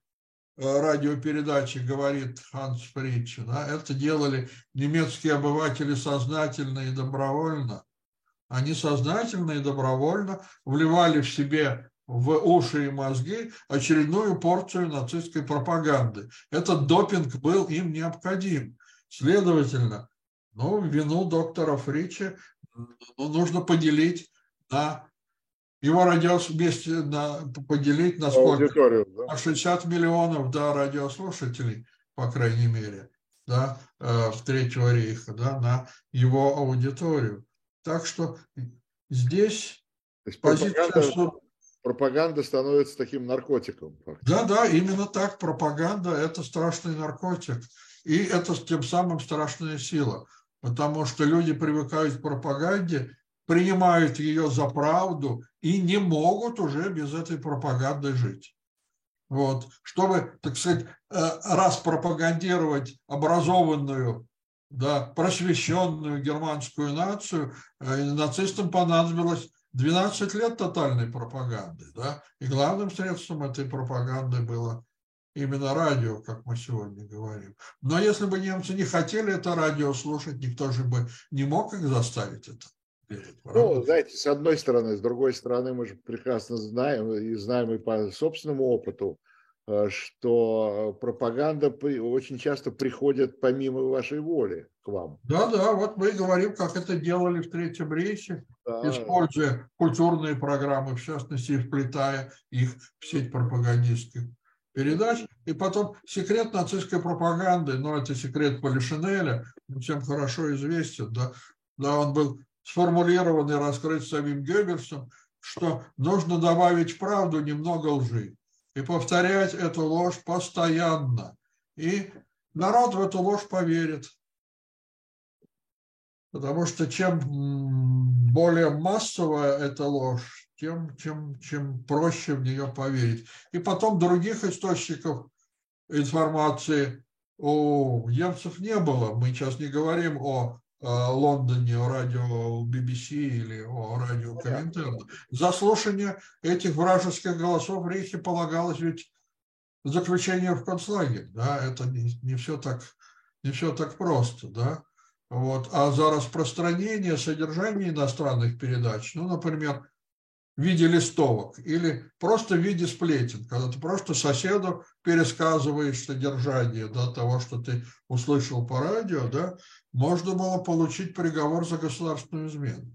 э, радиопередачи говорит Ханс Фриче. Да? Это делали немецкие обыватели сознательно и добровольно. Они сознательно и добровольно вливали в себе в уши и мозги очередную порцию нацистской пропаганды. Этот допинг был им необходим. Следовательно, ну, вину доктора Фрича ну, нужно поделить на его радиос вместе на, поделить на сколько? Да? На 60 миллионов да, радиослушателей, по крайней мере, да, э, в Третьего рейха, да, на его аудиторию. Так что здесь То есть позиция, пропаганда, пропаганда становится таким наркотиком. Да, да, именно так. Пропаганда – это страшный наркотик. И это тем самым страшная сила. Потому что люди привыкают к пропаганде, принимают ее за правду и не могут уже без этой пропаганды жить. Вот. Чтобы, так сказать, э, распропагандировать образованную да, просвещенную германскую нацию, э, нацистам понадобилось 12 лет тотальной пропаганды. Да? И главным средством этой пропаганды было именно радио, как мы сегодня говорим. Но если бы немцы не хотели это радио слушать, никто же бы не мог их заставить это. Ну, знаете, с одной стороны, с другой стороны, мы же прекрасно знаем и знаем и по собственному опыту, Э, что пропаганда очень часто приходит помимо вашей воли к вам. Да, да, вот мы говорим, как это делали в Третьем рейсе, да. используя культурные программы, в частности, вплетая их в сеть пропагандистских передач. И потом секрет нацистской пропаганды, но это секрет Полишинеля, всем хорошо известен, да, да, он был сформулирован и раскрыт самим Геббельсом, что нужно добавить правду немного лжи и повторять эту ложь постоянно. И народ в эту ложь поверит. Потому что чем более массовая эта ложь, тем, чем, чем проще в нее поверить. И потом других источников информации у немцев не было. Мы сейчас не говорим о Лондоне, о радио BBC или о радио Коминтерна. За слушание этих вражеских голосов Рейхе полагалось ведь заключение в концлагерь. Да? Это не, не, все так, не все так просто. Да? Вот. А за распространение содержания иностранных передач, ну, например, в виде листовок или просто в виде сплетен, когда ты просто соседу пересказываешь содержание да, того, что ты услышал по радио, да, можно было получить приговор за государственную измену,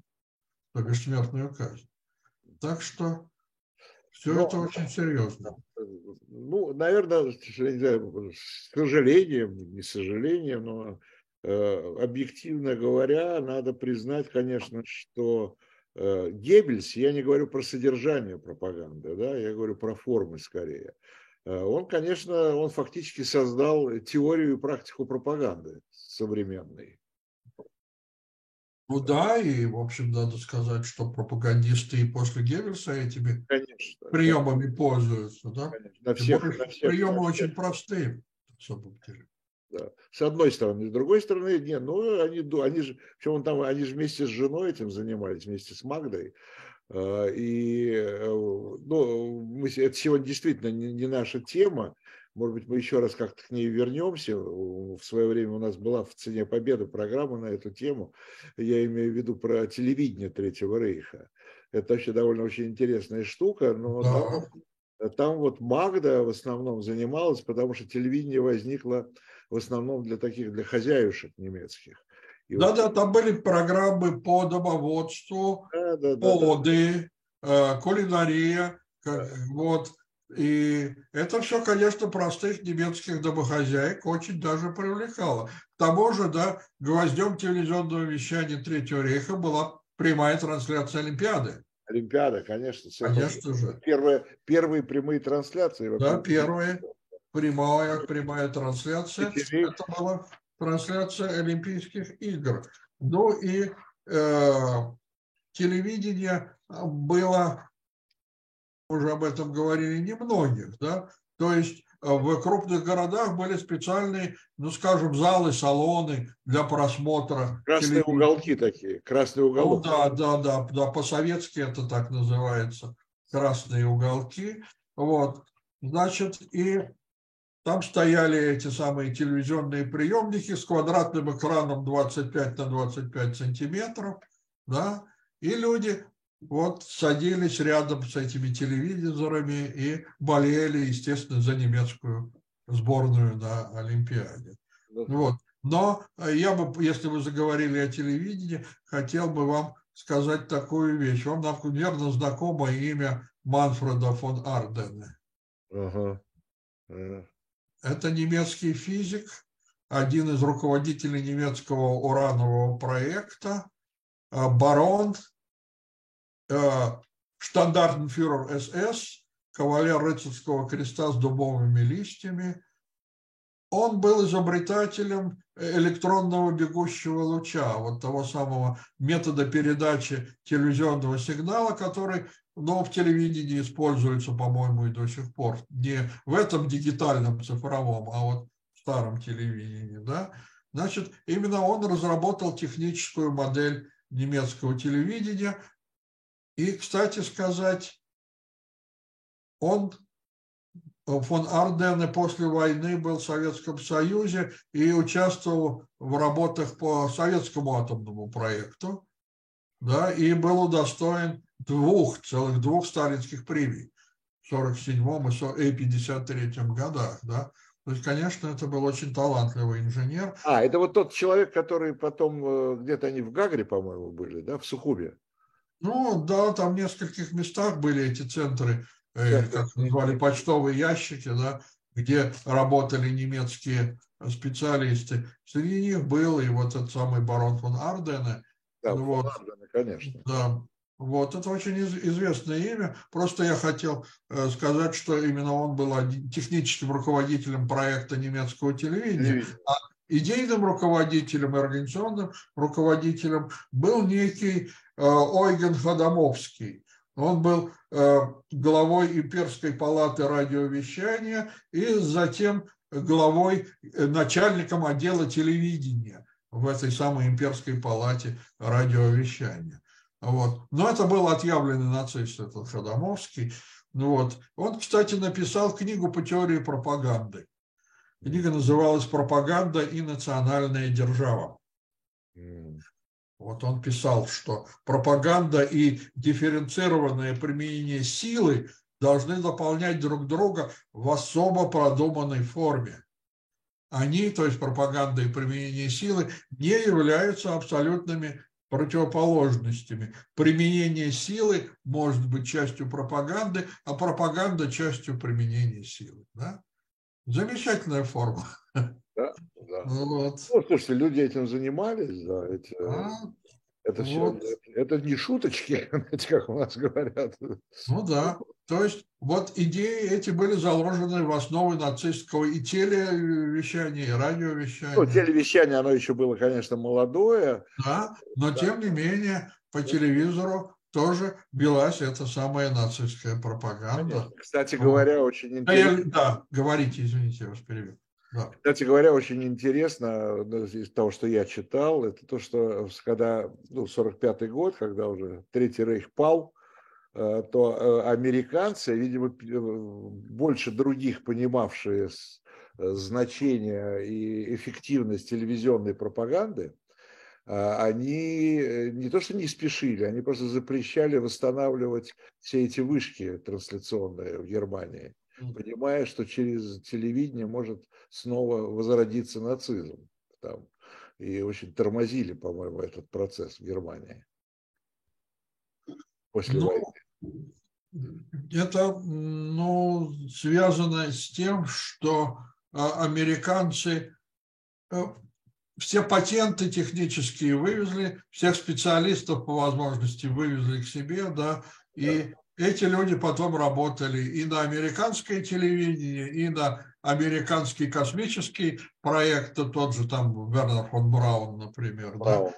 то бишь смертную казнь. Так что все Но, это очень серьезно. Ну, наверное, с сожалением, не с сожалением, но э, объективно говоря, надо признать, конечно, что Геббельс, я не говорю про содержание пропаганды, да, я говорю про формы скорее. Э, он, конечно, он фактически создал теорию и практику пропаганды современной. Ну да, и, в общем, надо сказать, что пропагандисты и после Геббельса этими конечно, приемами конечно. пользуются. Да? Конечно, на всех, на всех, приемы на всех. очень простые, на самом деле. Да. С одной стороны. С другой стороны, нет, ну, они, они же, причем он там, они же вместе с женой этим занимались, вместе с Магдой. А, и э, ну, мы, это сегодня действительно не, не наша тема, может быть, мы еще раз как-то к ней вернемся. В свое время у нас была в «Цене победы» программа на эту тему. Я имею в виду про телевидение Третьего Рейха. Это вообще довольно очень интересная штука, но да. там, там вот Магда в основном занималась, потому что телевидение возникло в основном для таких, для хозяюшек немецких. Да-да, вот... там были программы по домоводству, да, да, поды, да, да. кулинария, да. вот. И это все, конечно, простых немецких домохозяек очень даже привлекало. К тому же, да, гвоздем телевизионного вещания Третьего рейха была прямая трансляция Олимпиады. Олимпиада, конечно. Конечно же. Первые, первые прямые трансляции. Да, первые. Прямая, прямая трансляция. Это была трансляция Олимпийских игр. Ну и э, телевидение было, уже об этом говорили немногих, да, то есть э, в крупных городах были специальные, ну, скажем, залы, салоны для просмотра. Красные уголки такие, красные уголки. Ну, да, да, да, да, по-советски это так называется, красные уголки. Вот, значит, и там стояли эти самые телевизионные приемники с квадратным экраном 25 на 25 сантиметров, да, и люди вот садились рядом с этими телевизорами и болели, естественно, за немецкую сборную на Олимпиаде. Вот. Но я бы, если вы заговорили о телевидении, хотел бы вам сказать такую вещь. Вам, наверное, знакомо имя Манфреда фон Ардене. Uh-huh. Uh-huh. Это немецкий физик, один из руководителей немецкого уранового проекта, э, барон, э, штандартенфюрер СС, кавалер рыцарского креста с дубовыми листьями. Он был изобретателем электронного бегущего луча, вот того самого метода передачи телевизионного сигнала, который но в телевидении используется, по-моему, и до сих пор. Не в этом дигитальном цифровом, а вот в старом телевидении. Да? Значит, именно он разработал техническую модель немецкого телевидения. И, кстати сказать, он, фон Ардене после войны был в Советском Союзе и участвовал в работах по советскому атомному проекту, да, и был удостоен двух, целых двух сталинских премий в 47 и 53 годах, да. То есть, конечно, это был очень талантливый инженер. А, это вот тот человек, который потом, э, где-то они в Гагре, по-моему, были, да, в Сухубе? Ну, да, там в нескольких местах были эти центры, как назвали, почтовые ящики, да, где работали немецкие специалисты. Среди них был и вот этот самый барон фон Ардене. Да, вот. фон Ардене, конечно. Да, вот, это очень известное имя. Просто я хотел э, сказать, что именно он был техническим руководителем проекта немецкого телевидения, а идейным руководителем и организационным руководителем был некий э, Ойген Ходомовский. Он был э, главой имперской палаты радиовещания и затем главой, начальником отдела телевидения в этой самой имперской палате радиовещания. Вот. Но это был отъявленный нацист, этот Ходомовский. Вот. Он, кстати, написал книгу по теории пропаганды. Книга называлась «Пропаганда и национальная держава». Вот он писал, что пропаганда и дифференцированное применение силы должны дополнять друг друга в особо продуманной форме. Они, то есть пропаганда и применение силы, не являются абсолютными противоположностями. Применение силы может быть частью пропаганды, а пропаганда частью применения силы. Да? Замечательная форма. Да, да. Вот. Ну, слушайте, люди этим занимались, да. Эти, а, это, вот. все, это не шуточки, как у нас говорят. Ну да. То есть вот идеи эти были заложены в основы нацистского и телевещания, и радиовещания. Ну, телевещание, оно еще было, конечно, молодое. Да, но да. тем не менее по телевизору тоже велась эта самая нацистская пропаганда. Конечно. Кстати говоря, очень интересно. Да, да, говорите, извините, я вас перебил. Да. Кстати говоря, очень интересно из того, что я читал, это то, что когда, ну, 45 год, когда уже Третий Рейх пал, Э, то э, американцы, видимо, э, больше других понимавшие значение и эффективность телевизионной пропаганды, они не то что не спешили, они просто запрещали восстанавливать все эти вышки трансляционные в Германии, понимая, что через телевидение может снова возродиться нацизм. Там. И очень тормозили, по-моему, этот процесс в Германии после ну, войны. Это ну, связано с тем, что а, американцы э, все патенты технические вывезли, всех специалистов по возможности вывезли к себе, да, и эти люди потом работали и на американское телевидение, и на американский космический проект, тот же там Вернер фон Браун, например. Браун.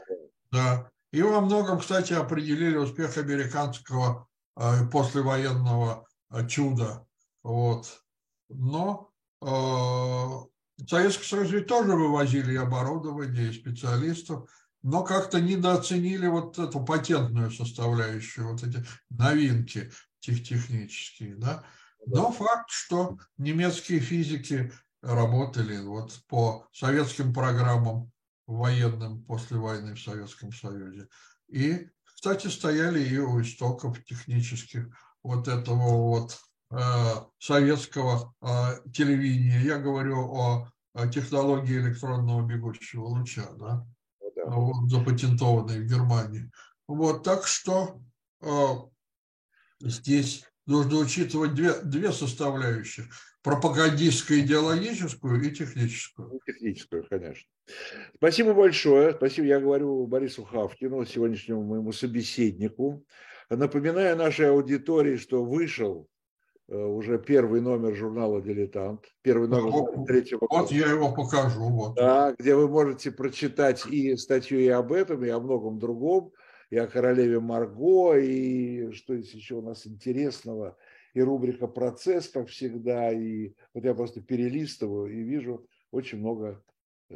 Да? да. И во многом, кстати, определили успех американского э, послевоенного э, чуда. Вот. Но э, Советский Союз ведь тоже вывозили и оборудование, и специалистов, но как-то недооценили вот эту патентную составляющую, вот эти новинки тех технические. Да? Но факт, что немецкие физики работали вот по советским программам военным после войны в Советском Союзе. И, кстати, стояли и у истоков технических вот этого вот э, советского э, телевидения. Я говорю о, о технологии электронного бегущего луча, да. Вот, запатентованной в Германии. Вот, так что э, здесь нужно учитывать две, две составляющих. Пропагандистскую, идеологическую и техническую. И техническую, конечно. Спасибо большое. Спасибо, я говорю Борису Хавкину, сегодняшнему моему собеседнику. Напоминаю нашей аудитории, что вышел уже первый номер журнала «Дилетант». Первый номер вот, третьего года. Вот я его покажу. Вот. Да, где вы можете прочитать и статью и об этом, и о многом другом и о королеве Марго, и что есть еще у нас интересного, и рубрика «Процесс», как всегда, и вот я просто перелистываю и вижу очень много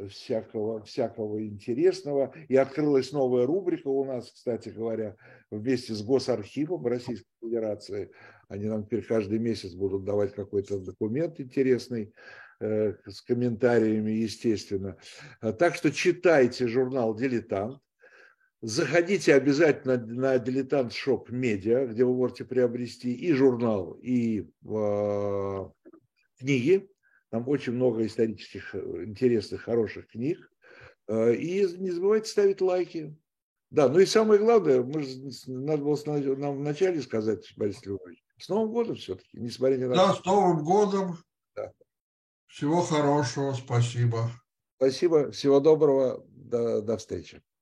всякого, всякого интересного. И открылась новая рубрика у нас, кстати говоря, вместе с Госархивом Российской Федерации. Они нам теперь каждый месяц будут давать какой-то документ интересный э, с комментариями, естественно. Так что читайте журнал «Дилетант». Заходите обязательно на Дилетант Shop Media, где вы можете приобрести и журнал, и э, книги. Там очень много исторических, интересных, хороших книг. Э, и не забывайте ставить лайки. Да, ну и самое главное, мы же, надо было нам вначале сказать, Борис Львович, с Новым годом все-таки, несмотря ни на Да, с Новым годом. Да. Всего хорошего, спасибо. Спасибо, всего доброго, до, до встречи.